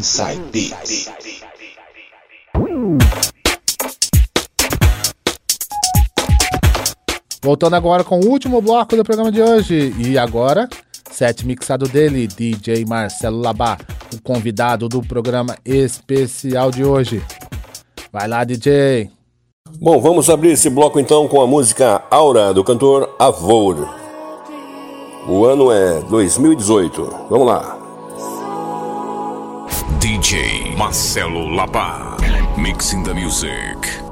Inside Beats. Voltando agora com o último bloco do programa de hoje. E agora, set mixado dele, DJ Marcelo Labá, o convidado do programa especial de hoje. Vai lá, DJ. Bom, vamos abrir esse bloco então com a música Aura do cantor Avour. O ano é 2018. Vamos lá. DJ Marcelo Labá, mixing the music.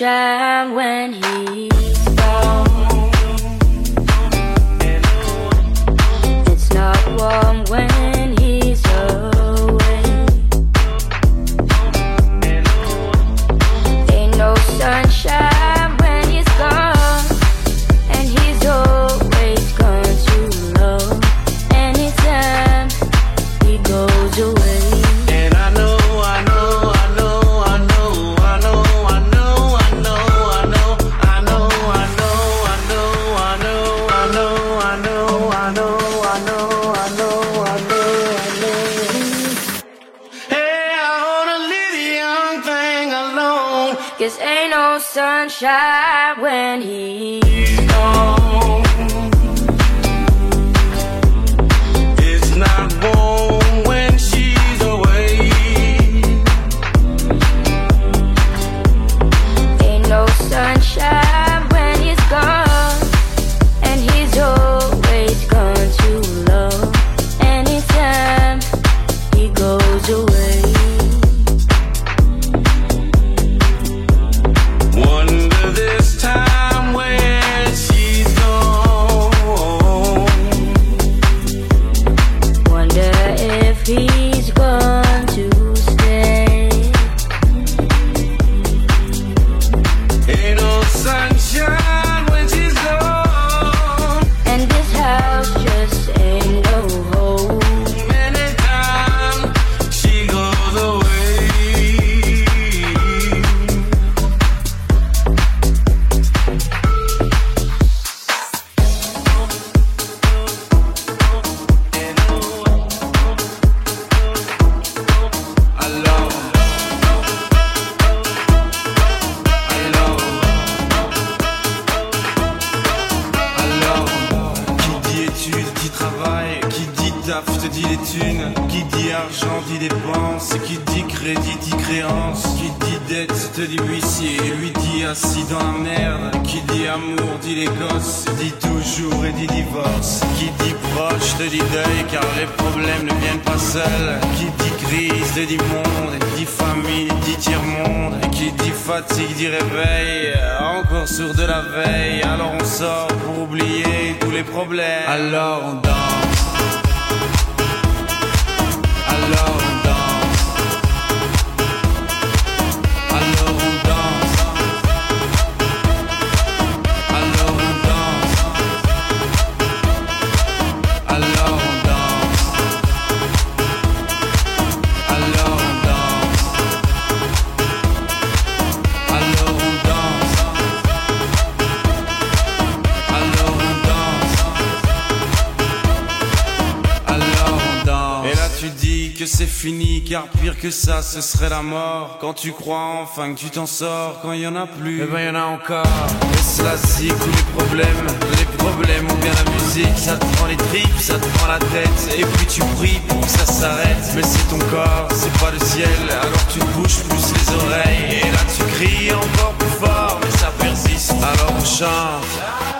Sunshine when he's gone. It's not warm when he's away. Ain't no sunshine when he's gone, and he's always gone too. Anytime he goes away. when he dit toujours et dit divorce, qui dit proche, te dit deuil, car les problèmes ne viennent pas seuls, qui dit crise, te dit monde, dit famille, dit tiers-monde, qui dit fatigue, dit réveil, encore sourd de la veille, alors on sort pour oublier tous les problèmes, alors on danse, fini, car pire que ça, ce serait la mort. Quand tu crois enfin que tu t'en sors, quand il y en a plus, eh ben y en a encore. Et cela zig tous les problèmes, les problèmes ou bien la musique, ça te prend les tripes, ça te prend la tête. Et puis tu pries pour que ça s'arrête. Mais c'est ton corps, c'est pas le ciel, alors tu te bouges plus les oreilles. Et là tu cries encore plus fort, mais ça persiste. Alors on chante.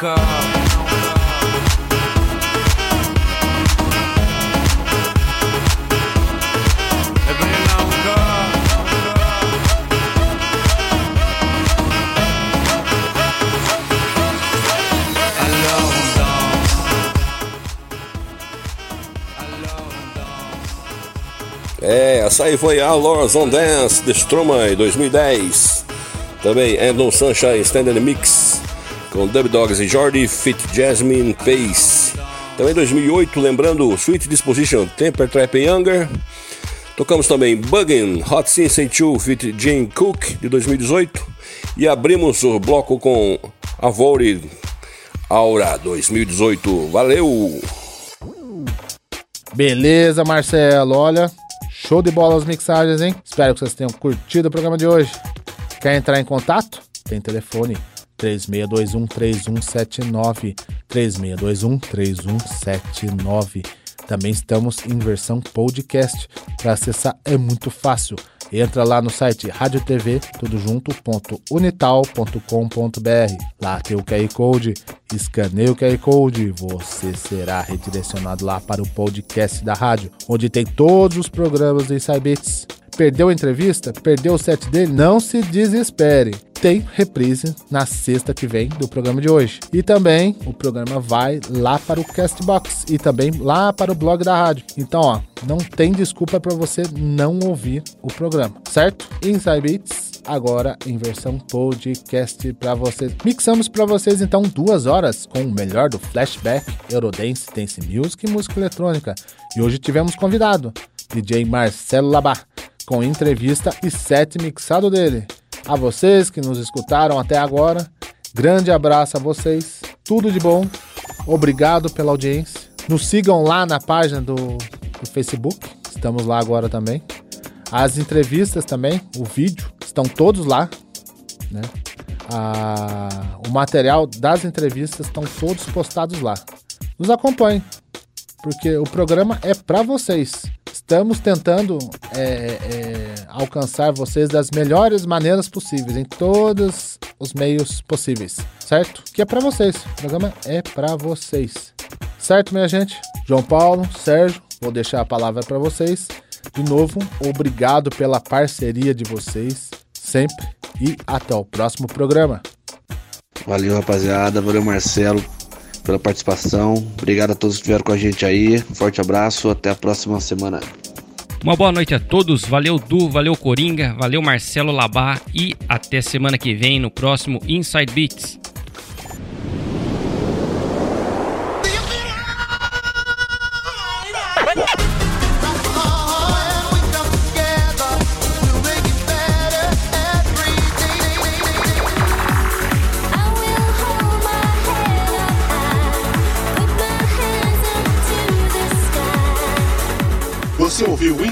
Não cá. É, essa aí foi a Lords on Dance de Stromae 2010. Também Andon Sunshine Standard Mix com Dub Dogs e Jordi Fit Jasmine Pace. Também 2008, lembrando Sweet Disposition Temper Trap Younger. Tocamos também Buggin' Hot Sensei 2 Fit Jane Cook de 2018. E abrimos o bloco com Avori Aura 2018. Valeu! Beleza, Marcelo. Olha, Show de bola as mixagens, hein? Espero que vocês tenham curtido o programa de hoje. Quer entrar em contato? Tem telefone 3621-3179. 3621-3179. Também estamos em versão podcast. Para acessar é muito fácil. Entra lá no site rádio TV, tudo junto, ponto, unital.com.br. Lá tem o QR Code, escaneie o QR Code, você será redirecionado lá para o podcast da rádio, onde tem todos os programas do Inside Beats. Perdeu a entrevista? Perdeu o set dele? Não se desespere tem reprise na sexta que vem do programa de hoje. E também o programa vai lá para o Castbox e também lá para o blog da rádio. Então, ó, não tem desculpa para você não ouvir o programa, certo? Inside Beats agora em versão podcast para vocês. Mixamos para vocês então duas horas com o melhor do flashback, Eurodance, Dance Music e música eletrônica. E hoje tivemos convidado, DJ Marcelo Labar, com entrevista e set mixado dele. A vocês que nos escutaram até agora, grande abraço a vocês, tudo de bom, obrigado pela audiência. Nos sigam lá na página do, do Facebook, estamos lá agora também. As entrevistas também, o vídeo, estão todos lá. Né? o material das entrevistas estão todos postados lá. Nos acompanhem, porque o programa é para vocês. Estamos tentando é, é, alcançar vocês das melhores maneiras possíveis, em todos os meios possíveis, certo? Que é para vocês. O programa é para vocês. Certo, minha gente? João Paulo, Sérgio, vou deixar a palavra para vocês. De novo, obrigado pela parceria de vocês sempre e até o próximo programa. Valeu, rapaziada. Valeu, Marcelo, pela participação. Obrigado a todos que estiveram com a gente aí. Forte abraço. Até a próxima semana. Uma boa noite a todos, valeu Du, valeu Coringa, valeu Marcelo Labá e até semana que vem no próximo Inside Beats.